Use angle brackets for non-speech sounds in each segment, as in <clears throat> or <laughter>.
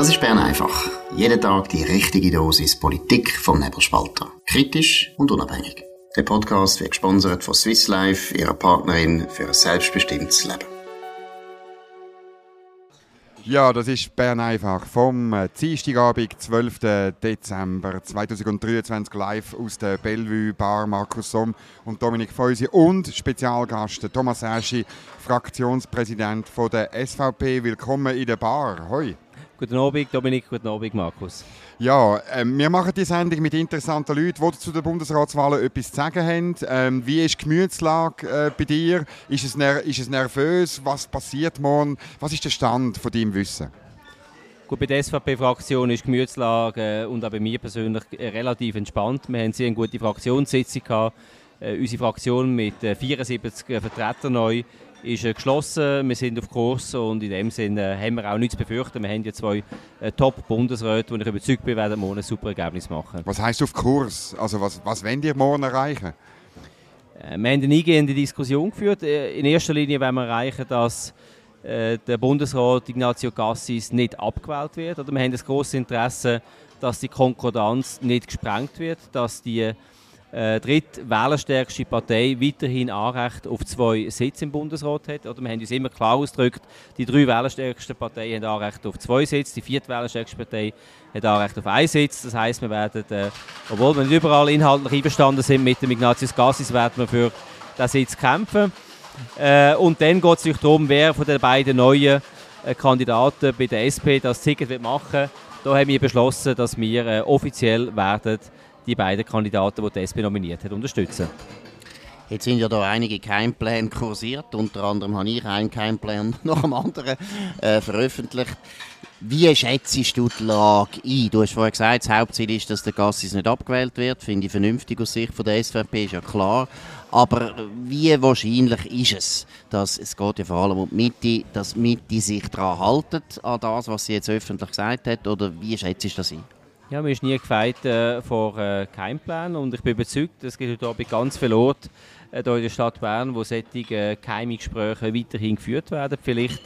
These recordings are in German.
Das ist Bern einfach. Jeden Tag die richtige Dosis Politik vom Nebelspalter. Kritisch und unabhängig. Der Podcast wird gesponsert von Swiss Life, ihrer Partnerin für ein selbstbestimmtes Leben. Ja, das ist Bern einfach vom äh, Dienstagabend, 12. Dezember 2023 live aus der Bellevue Bar Markus Somm und Dominik Feusi und Spezialgast Thomas Eschi, Fraktionspräsident der SVP. Willkommen in der Bar. Hoi. Guten Abend, Dominik. Guten Abend, Markus. Ja, äh, wir machen die Sendung mit interessanten Leuten, die zu den Bundesratswahlen etwas zu sagen haben. Ähm, wie ist die Gemütslage äh, bei dir? Ist es, ist es nervös? Was passiert morgen? Was ist der Stand von deinem Wissen? Gut, bei der SVP-Fraktion ist die Gemütslage äh, und auch bei mir persönlich äh, relativ entspannt. Wir haben sehr eine gute Fraktionssitzung gehabt. Äh, unsere Fraktion mit 74 Vertretern neu ist äh, geschlossen. Wir sind auf Kurs und in dem Sinne haben wir auch nichts zu befürchten. Wir haben ja zwei äh, Top-Bundesräte, und ich überzeugt bin, werden morgen ein super Ergebnis machen. Was heißt auf Kurs? Also was, was wollen ihr morgen erreichen? Äh, wir haben eine eingehende Diskussion geführt. Äh, in erster Linie wollen wir erreichen, dass äh, der Bundesrat Ignazio Cassis nicht abgewählt wird. Oder wir haben das große Interesse, dass die Konkordanz nicht gesprengt wird, dass die äh, drittwählerstärkste Partei weiterhin Anrecht auf zwei Sitze im Bundesrat hat. Oder wir haben uns immer klar ausgedrückt, die drei wählerstärksten Parteien haben Anrecht auf zwei Sitze, die viertwählerstärkste Partei hat Anrecht auf einen Sitz. Das heisst, wir werden, äh, obwohl wir nicht überall inhaltlich einverstanden sind mit dem Ignatius Gassis, werden wir für diesen Sitz kämpfen. Äh, und dann geht es sich darum, wer von den beiden neuen äh, Kandidaten bei der SP das Ticket machen will. Da haben wir beschlossen, dass wir äh, offiziell werden die beiden Kandidaten, die die SP nominiert hat, unterstützen. Jetzt sind ja da einige Keimpläne kursiert. Unter anderem habe ich einen Keimplan <laughs> nach dem anderen äh, veröffentlicht. Wie schätzt du die Lage ein? Du hast vorhin gesagt, das Hauptziel ist, dass der Gassis nicht abgewählt wird. Finde ich vernünftig aus Sicht von der SVP, ist ja klar. Aber wie wahrscheinlich ist es, dass es geht ja vor allem um die Mitte, dass die Mitte sich daran haltet, an das, was sie jetzt öffentlich gesagt hat? Oder wie schätzt du das ein? Ja, mir ist nie gefeit äh, vor äh, Keimplan und ich bin überzeugt, es gibt heute ganz viele Orte äh, hier in der Stadt Bern, wo solche äh, Keimgespräche weiterhin geführt werden. Vielleicht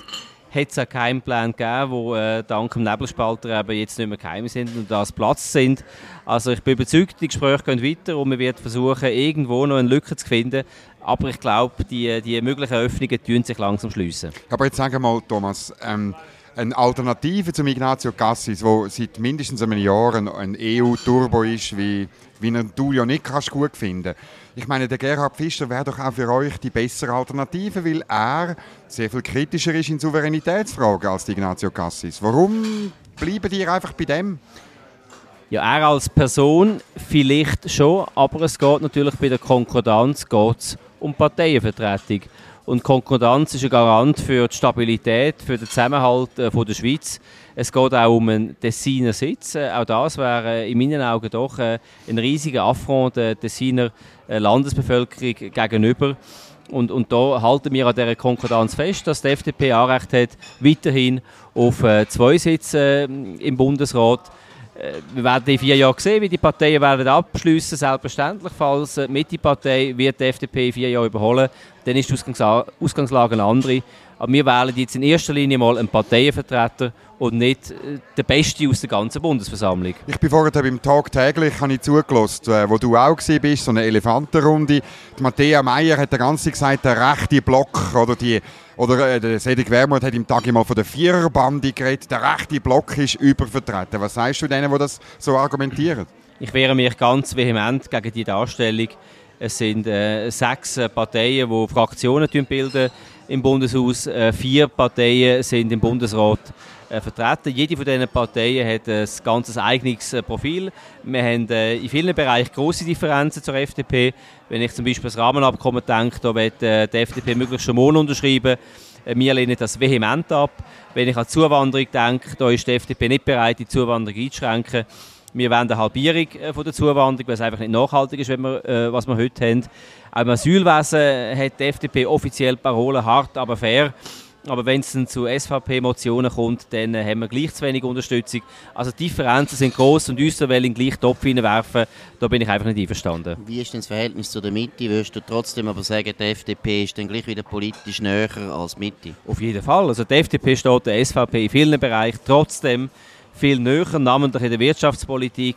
hat es auch Keimpläne gegeben, die äh, dank dem Nebelspalter eben jetzt nicht mehr geheim sind und das Platz sind. Also ich bin überzeugt, die Gespräche gehen weiter und wir werden versuchen, irgendwo noch eine Lücke zu finden. Aber ich glaube, die, die möglichen Öffnungen tun sich langsam schließen. Aber jetzt sag mal, Thomas, ähm eine Alternative zum Ignazio Cassis, der seit mindestens einem Jahr ein, EU-Turbo ist, wie, wie du ja nicht kannst gut finden Ich meine, der Gerhard Fischer wäre doch auch für euch die bessere Alternative, weil er sehr viel kritischer ist in Souveränitätsfragen als Ignazio Cassis. Warum bleiben die einfach bei dem? Ja, er als Person vielleicht schon, aber es geht natürlich bei der Konkordanz geht's um Parteienvertretung. Und Konkordanz ist ein Garant für die Stabilität, für den Zusammenhalt äh, von der Schweiz. Es geht auch um einen Tessiner Sitz. Äh, auch das wäre äh, in meinen Augen doch ein riesiger Affront der Tessiner Landesbevölkerung gegenüber. Und, und da halten wir an dieser Konkordanz fest, dass die FDP Anrecht hat, weiterhin auf zwei Sitze im Bundesrat wir werden in vier Jahren sehen, wie die Parteien werden abschliessen. Selbstverständlich, falls die Mitte-Partei wird die FDP in vier Jahren überholen, dann ist die Ausgangslage eine andere. Aber wir wählen jetzt in erster Linie mal einen Parteienvertreter und nicht äh, der Beste aus der ganzen Bundesversammlung. Ich bin vorher beim Tag täglich habe ich zugelassen, äh, wo du auch bist, so eine Elefantenrunde. Die Matthäa Meier hat den ganzen gesagt, der rechte Block oder die oder äh, der Cedric Wermuth hat im Tag mal von der Viererbande geredet, der rechte Block ist übervertreten. Was sagst du denen, die das so argumentieren? Ich wehre mich ganz vehement gegen die Darstellung. Es sind äh, sechs Parteien, die Fraktionen bilden im Bundeshaus. Äh, vier Parteien sind im Bundesrat äh, vertreten. Jede von diesen Parteien hat ein ganz eigenes äh, Profil. Wir haben äh, in vielen Bereichen große Differenzen zur FDP. Wenn ich zum Beispiel das Rahmenabkommen denke, da wird äh, die FDP möglichst schon morgen unterschreiben. Äh, wir lehnen das vehement ab. Wenn ich an Zuwanderung denke, da ist die FDP nicht bereit, die Zuwanderung einzuschränken. Wir wollen eine Halbierung äh, von der Zuwanderung, weil es einfach nicht nachhaltig ist, wenn wir, äh, was wir heute haben. Auch im Asylwesen hat die FDP offiziell Parolen hart, aber fair. Aber wenn es dann zu SVP-Motionen kommt, dann haben wir gleich zu wenig Unterstützung. Also die Differenzen sind groß und uns in den gleichen Topf hineinwerfen, da bin ich einfach nicht einverstanden. Wie ist denn das Verhältnis zu der Mitte? Würdest du trotzdem aber sagen, die FDP ist dann gleich wieder politisch näher als die Mitte? Auf jeden Fall. Also die FDP steht der SVP in vielen Bereichen trotzdem viel näher, namentlich in der Wirtschaftspolitik,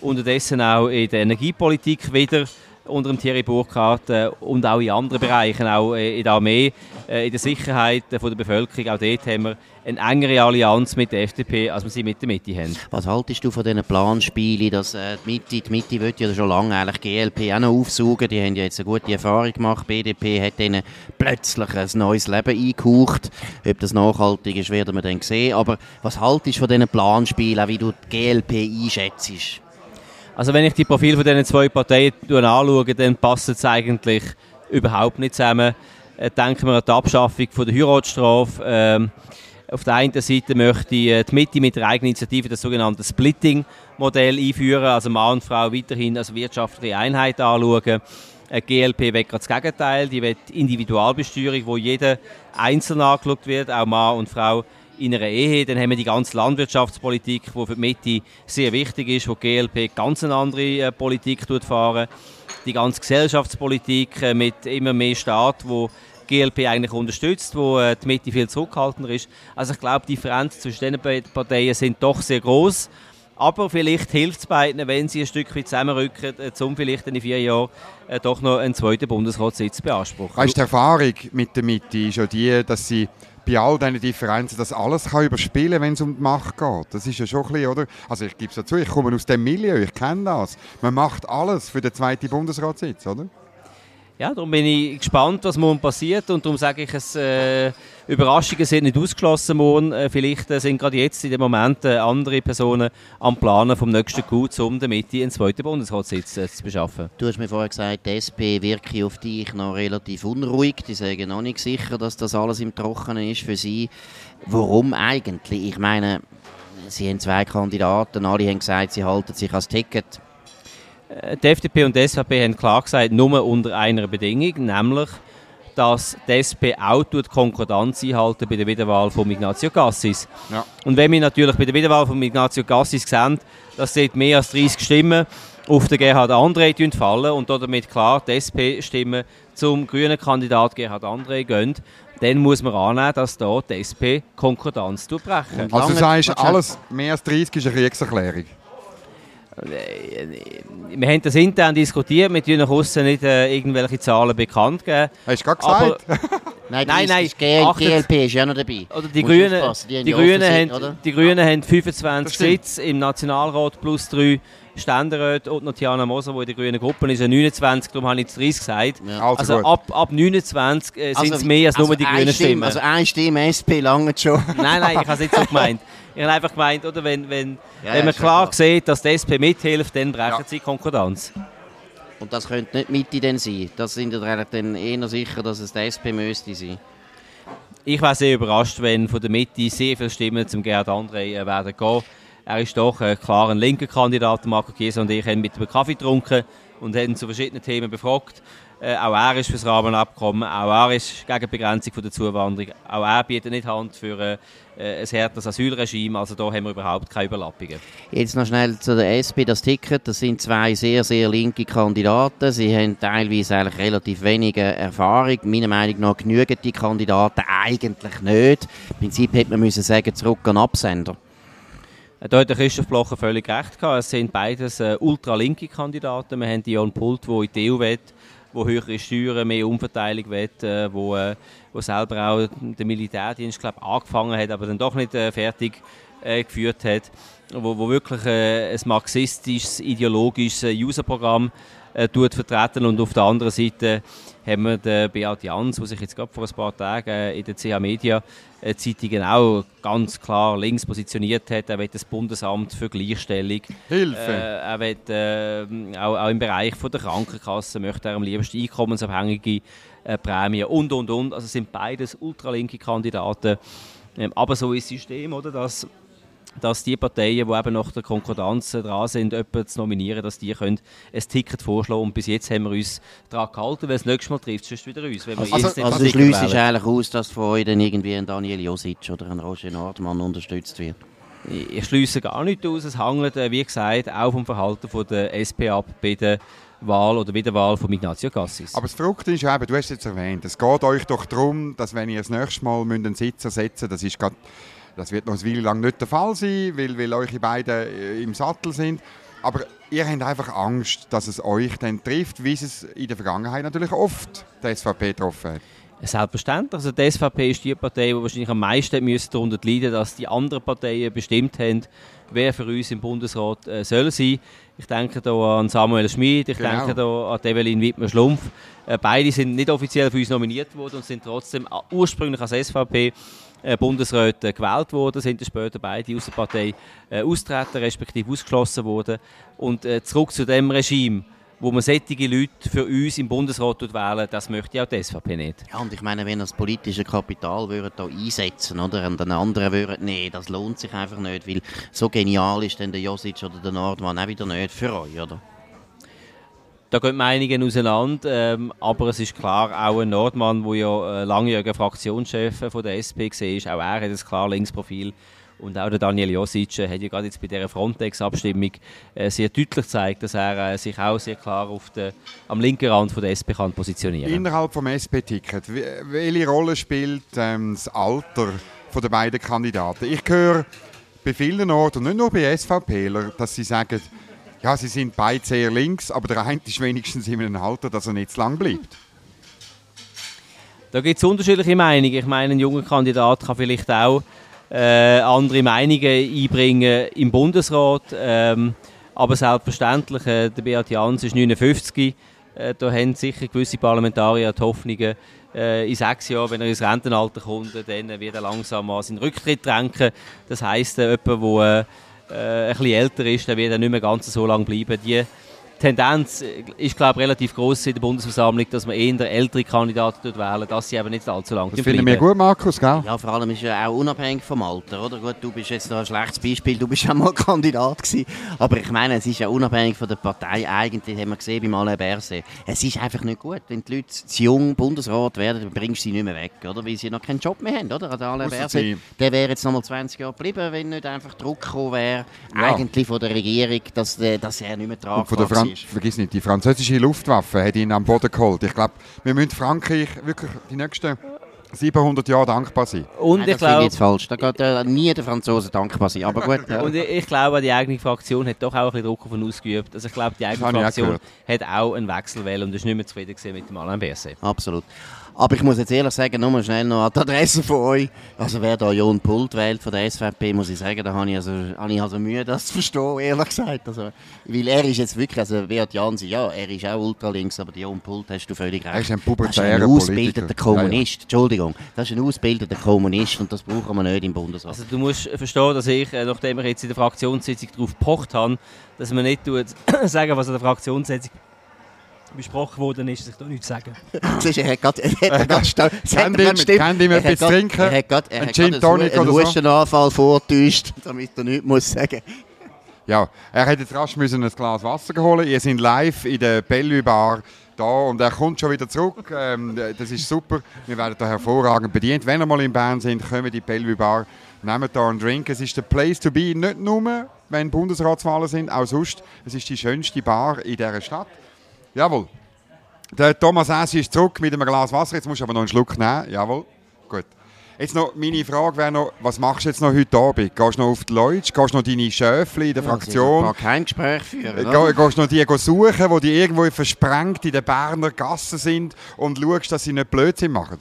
unterdessen auch in der Energiepolitik wieder unter dem Thierry Burkhardt äh, und auch in anderen Bereichen, auch äh, in der Armee, äh, in der Sicherheit äh, von der Bevölkerung. Auch dort haben wir eine engere Allianz mit der FDP, als wir sie mit der Mitte haben. Was haltest du von diesen Planspielen, dass äh, die Mitte, die Mitte wird ja schon lange eigentlich GLP auch noch aufsaugen, die haben ja jetzt eine gute Erfahrung gemacht, BDP hat ihnen plötzlich ein neues Leben eingehaucht, ob das nachhaltig ist, werden wir dann sehen, aber was haltest du von diesen Planspielen, wie du die GLP einschätzt? Also wenn ich die Profile von diesen zwei Parteien anschaue, dann passt es eigentlich überhaupt nicht zusammen. Äh, denken wir an die Abschaffung von der Heiratsstrafe. Ähm, auf der einen Seite möchte äh, die Mitte mit der eigenen Initiative das sogenannte Splitting-Modell einführen, also Mann und Frau weiterhin als wirtschaftliche Einheit anschauen. Eine GLP will gerade das Gegenteil, die will Individualbesteuerung, wo jeder einzeln angeschaut wird, auch Mann und Frau in einer Ehe. Dann haben wir die ganze Landwirtschaftspolitik, die für die Mitte sehr wichtig ist, wo die GLP ganz eine andere äh, Politik fahren. Die ganze Gesellschaftspolitik äh, mit immer mehr Staat, wo GLP eigentlich unterstützt, wo äh, die Mitte viel zurückhaltender ist. Also ich glaube, die Differenzen zwischen diesen beiden Parteien sind doch sehr groß. Aber vielleicht hilft es beiden, wenn sie ein Stück weit zusammenrücken, um vielleicht in vier Jahren doch noch einen zweiten Bundesratssitz zu beanspruchen. Weißt, die Erfahrung mit der Mitte ist ja die, dass sie bei all diesen Differenzen das alles kann überspielen wenn es um die Macht geht. Das ist ja schon ein bisschen, oder? Also ich gebe es dazu, ich komme aus dem Milieu, ich kenne das. Man macht alles für den zweiten Bundesratssitz, oder? Ja, darum bin ich gespannt, was morgen passiert und darum sage ich, es, äh, Überraschungen sind nicht ausgeschlossen morgen. Äh, vielleicht äh, sind gerade jetzt in dem Moment äh, andere Personen am Planen vom nächsten Coup, um damit einen zweiten Bundesratssitz äh, zu beschaffen. Du hast mir vorher gesagt, die SP wirke auf dich noch relativ unruhig. Die sagen noch nicht sicher, dass das alles im Trockenen ist für sie. Warum eigentlich? Ich meine, sie haben zwei Kandidaten, alle haben gesagt, sie halten sich als Ticket die FDP und die SVP haben klar gesagt, nur unter einer Bedingung, nämlich, dass die SP auch die Konkordanz einhalten bei der Wiederwahl von Ignazio Cassis. Ja. Und wenn wir natürlich bei der Wiederwahl von Ignazio Cassis sehen, dass dort mehr als 30 Stimmen auf den Gerhard André fallen und damit klar die SP-Stimmen zum grünen Kandidat Gerhard André gehen, dann muss man annehmen, dass da die SP Konkordanz brechen. Also du sagst, alles mehr als 30 ist eine Kriegserklärung? Wir haben das intern diskutiert, wir tun nach außen nicht äh, irgendwelche Zahlen bekannt geben. Hast du gerade gesagt? Nein, nein, nein. GL, GLP ist ja noch dabei. Oder die Grünen, die, die, Grünen haben, die Grünen haben 25 Sitze im Nationalrat plus 3 Ständeräte und Tiana Moser, die in der grünen Gruppe ist, 29, darum habe ich jetzt 30 gesagt. Ja. Also, also ab, ab 29 äh, sind es also, mehr als also nur die grünen Stimmen. Also eine Stimme SP lange schon. nein, nein, ich habe es nicht so gemeint. Ich habe einfach gemeint, oder, wenn, wenn, ja, wenn man klar sieht, dass die SP mithilft, dann brechen ja. sie Konkordanz. Und das könnte nicht Mitte denn sein? Das sind ja dann eher sicher, dass es die SP müsste sein. Ich wäre sehr überrascht, wenn von der Mitte sehr viele Stimmen zum Gerhard André äh, werden gehen. Er ist doch äh, klar ein linker Kandidat. Marco Chiesa und ich haben mit einem Kaffee getrunken und haben zu verschiedenen Themen befragt. Äh, auch er ist für das Rahmenabkommen, auch er ist gegen die Begrenzung von der Zuwanderung, auch er bietet nicht Hand für äh, ein härteres Asylregime, also da haben wir überhaupt keine Überlappungen. Jetzt noch schnell zu der SP, das Ticket, das sind zwei sehr, sehr linke Kandidaten, sie haben teilweise eigentlich relativ wenige Erfahrung, meiner Meinung nach genügen die Kandidaten eigentlich nicht. Im Prinzip hätte man müssen sagen, zurück an Absender. Äh, da hat Christoph Blocher völlig recht gehabt. Es sind beides äh, ultralinke Kandidaten. Wir haben Jon Pult, der in die EU will, wo höhere Steuern, mehr Umverteilung will, äh, wo, äh, wo selber auch den Militärdienst glaub, angefangen hat, aber dann doch nicht äh, fertig geführt hat, wo, wo wirklich ein marxistisches, ideologisches Userprogramm äh, vertreten und auf der anderen Seite haben wir den Beat Jans, der sich jetzt gerade vor ein paar Tagen in der CH Media äh, Zeitungen auch ganz klar links positioniert hat. Er will das Bundesamt für Gleichstellung. Hilfe! Äh, er will äh, auch, auch, im Bereich von der Krankenkasse möchte er am liebsten einkommensabhängige äh, Prämien und und und. Also sind beides ultralinke Kandidaten. Ähm, aber so ist das System, oder? Dass dass die Parteien, die eben nach der Konkordanz dran sind, jemanden zu nominieren, dass die können ein Ticket vorschlagen Und bis jetzt haben wir uns daran gehalten, weil das nächste Mal trifft es wieder uns. Wenn also, also, also du schliessest eigentlich aus, dass von euch dann irgendwie ein Daniel Josic oder ein Roger Nordmann unterstützt wird? Ich schließe gar nicht aus. Es hängt, äh, wie gesagt, auch vom Verhalten von der SP ab bei der Wahl oder Wiederwahl von Ignazio Cassis. Aber das Verrückte ist eben, du hast es jetzt erwähnt, es geht euch doch darum, dass wenn ihr das nächste Mal einen Sitz ersetzen müsst, das ist gerade Das wird noch eine Weile lang nicht der Fall sein, weil, weil eure beiden äh, im Sattel sind. Aber ihr habt einfach Angst, dass es euch dann trifft, wie es in der Vergangenheit natürlich oft die SVP getroffen hat. Selbstverständlich. Also die SVP ist die Partei, die wahrscheinlich am meisten darunter leiden dass die anderen Parteien bestimmt haben, wer für uns im Bundesrat äh, soll sein. Ich denke da an Samuel Schmid, ich genau. denke da an Evelyn Wittmer-Schlumpf. Äh, beide sind nicht offiziell für uns nominiert worden und sind trotzdem ursprünglich als SVP äh, Bundesräte gewählt worden, sind später beide aus der Partei äh, austreten, respektive ausgeschlossen worden. Und äh, zurück zu dem Regime wo man solche Leute für uns im Bundesrat wählen, das möchte auch die SVP nicht. Ja, und ich meine, wenn das politische Kapital würden da einsetzen oder und den anderen würden, nee, das lohnt sich einfach nicht, weil so genial ist denn der Josic oder der Nordmann auch wieder nicht für euch, oder? Da gehen Meinungen auseinander, ähm, aber es ist klar, auch ein Nordmann, der ja äh, langjähriger Fraktionschef von der SP war, auch er hat ein klar Linksprofil. Und auch der Daniel Josic äh, hat ja gerade jetzt bei dieser Frontex-Abstimmung äh, sehr deutlich gezeigt, dass er äh, sich auch sehr klar auf den, am linken Rand von der SP kann positionieren. Innerhalb des SP-Ticket, welche Rolle spielt ähm, das Alter von der beiden Kandidaten? Ich höre bei vielen Orten, nicht nur bei SVPler, dass sie sagen, ja, sie sind beide sehr links, aber der eine ist wenigstens in einem Alter, dass er nicht zu lang bleibt. Da gibt es unterschiedliche Meinungen. Ich meine, ein junger Kandidat kann vielleicht auch äh, andere Meinungen einbringen im Bundesrat. Ähm, aber selbstverständlich, äh, der Beat Jans ist 59. Äh, da haben sicher gewisse Parlamentarier die Hoffnungen, äh, in sechs Jahren, wenn er ins Rentenalter kommt, dann wird er langsam an seinen Rücktritt drängen. Das heisst, äh, jemand, der äh, ein bisschen älter ist, der wird dann nicht mehr ganz so lange bleiben. Die Tendenz ist, glaube relativ groß in der Bundesversammlung, dass man eher ältere Kandidaten wählen, dass sie eben nicht allzu lange Das finden wir gut, Markus, gell? Ja, vor allem ist ja auch unabhängig vom Alter, oder? Gut, du bist jetzt noch ein schlechtes Beispiel, du bist ja mal <laughs> Kandidat gewesen. Aber ich meine, es ist ja unabhängig von der Partei. Eigentlich haben wir gesehen beim Alain Berset. Es ist einfach nicht gut, wenn die Leute zu jung Bundesrat werden, dann bringst du sie nicht mehr weg, oder? Weil sie noch keinen Job mehr haben, oder? Der Alain Berset, der wäre jetzt noch mal 20 Jahre geblieben, wenn nicht einfach Druck gekommen wäre, ja. eigentlich von der Regierung, dass, äh, dass er nicht mehr tragbar ist. Vergiss nicht, die französische Luftwaffe hat ihn am Boden geholt. Ich glaube, wir müssen Frankreich wirklich die nächsten 700 Jahre dankbar sein. Und Nein, ich glaube jetzt falsch. Da geht äh, nie der Franzose dankbar sein. Aber gut. Ja. Und ich, ich, glaube, die eigene Fraktion hat doch auch ein bisschen Druck auf ihn ausgeübt. Also ich glaube, die eigene Fraktion auch hat auch einen Wechsel wählen und ist nicht mehr zufrieden mit dem Alain Berset. Absolut. Aber ich muss jetzt ehrlich sagen, nur mal schnell noch an die Adresse von euch. Also wer da Jon Pult wählt von der SVP, muss ich sagen, da habe ich also, habe ich also Mühe, das zu verstehen, ehrlich gesagt. Also, weil er ist jetzt wirklich, also Beat Jansi, ja, er ist auch ultralinks, aber Jon Pult hast du völlig recht. Er ist ein pubertärer Das ist ein ausgebildeter Kommunist. Ja, ja. Entschuldigung, das ist ein ausgebildeter Kommunist und das brauchen wir nicht im Bundesrat. Also du musst verstehen, dass ich, äh, nachdem ich jetzt in der Fraktionssitzung darauf gepocht habe, dass man nicht tut, <coughs> sagen, was in der Fraktionssitzung besprochen worden ist, dass ich da nichts sagen. <laughs> Siehst, er hat gerade... Er hat gerade Kann ihm etwas trinken? Er hat gerade einen Gin Tonic oder so? Hustenanfall vortäuscht, damit er nichts muss sagen <laughs> Ja, er hätte jetzt rasch müssen ein Glas Wasser holen Ihr seid live in der Bellevue Bar da und er kommt schon wieder zurück. Ähm, das ist super. Wir werden da hervorragend bedient. Wenn ihr mal in Bern sind, kommen in die Bellevue Bar, nehmt da einen Drink. Es ist der Place to be, nicht nur, wenn Bundesratswahlen sind, auch sonst. Es ist die schönste Bar in dieser Stadt. Jawohl. Der Thomas Essi ist zurück mit einem Glas Wasser. Jetzt musst du aber noch einen Schluck nehmen. Jawohl. Gut. Jetzt noch, meine Frage wäre noch, was machst du jetzt noch heute Abend? Gehst du noch auf die Leute? Gehst du noch deine Schöfli in der ja, Fraktion? Ich kein Gespräch führen. Äh, gehst du noch die suchen, die, die irgendwo versprengt in den Berner Gassen sind und schaust, dass sie nicht Blödsinn machen?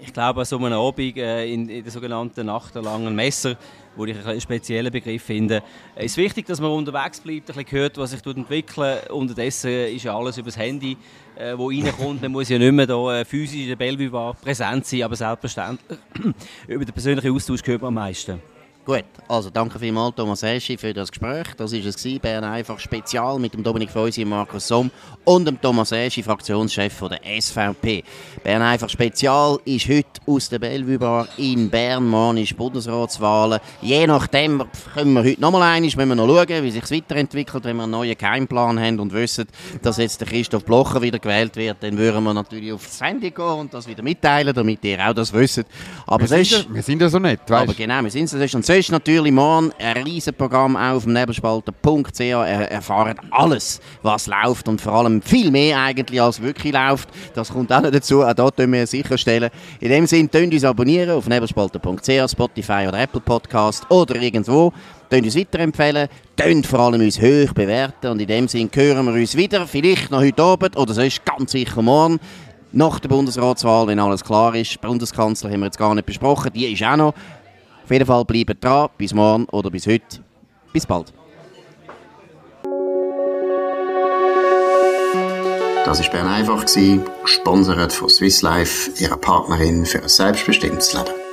Ich glaube, an so einem Abend äh, in, in der sogenannten Nacht der langen Messer wo ich einen speziellen Begriff finde. Es ist wichtig, dass man unterwegs bleibt, ein bisschen hört, was sich entwickelt. Unterdessen ist ja alles über das Handy, äh, wo reinkommt. Man muss ja nicht mehr da, äh, physisch in der Bellevue präsent sein, aber selbstverständlich <clears throat> über den persönlichen Austausch gehört man am meisten. Gut, also danke vielmals Thomas Eschi für das Gespräch. Das war es, Bern einfach Spezial mit dem Dominik Feusi Markus Somm und dem Thomas Eschi, Fraktionschef von der SVP. Bern einfach Spezial ist heute aus der Bellevue Bar in Bern. Morgen ist Bundesratswahlen. Je nachdem können wir heute nochmal einig, wenn wir noch schauen, wie sich weiterentwickelt. Wenn wir einen neuen Keimplan haben und wissen, dass jetzt der Christoph Blocher wieder gewählt wird, dann würden wir natürlich auf das Handy gehen und das wieder mitteilen, damit ihr auch das wisst. Aber wir, sind, ja, wir sind ja so nett, weißt? Aber genau, wir sind so. Sonst natürlich morgen ein riesen Programm auch auf dem nebelspalter.ch. Er erfahren alles, was läuft und vor allem viel mehr eigentlich, als wirklich läuft. Das kommt auch noch dazu, auch da können wir sicherstellen. In dem Sinne, könnt uns abonnieren auf nebelspalter.ch, Spotify oder Apple Podcast oder irgendwo. Könnt uns weiterempfehlen, könnt vor allem uns hoch bewerten und in dem Sinne hören wir uns wieder, vielleicht noch heute Abend oder sonst ganz sicher morgen nach der Bundesratswahl, wenn alles klar ist. Bundeskanzler haben wir jetzt gar nicht besprochen, die ist auch noch. Auf jeden Fall bleibt dran, bis morgen oder bis heute. Bis bald. Das war Bern einfach, gesponsert von Swiss Life, ihrer Partnerin für ein selbstbestimmtes Leben.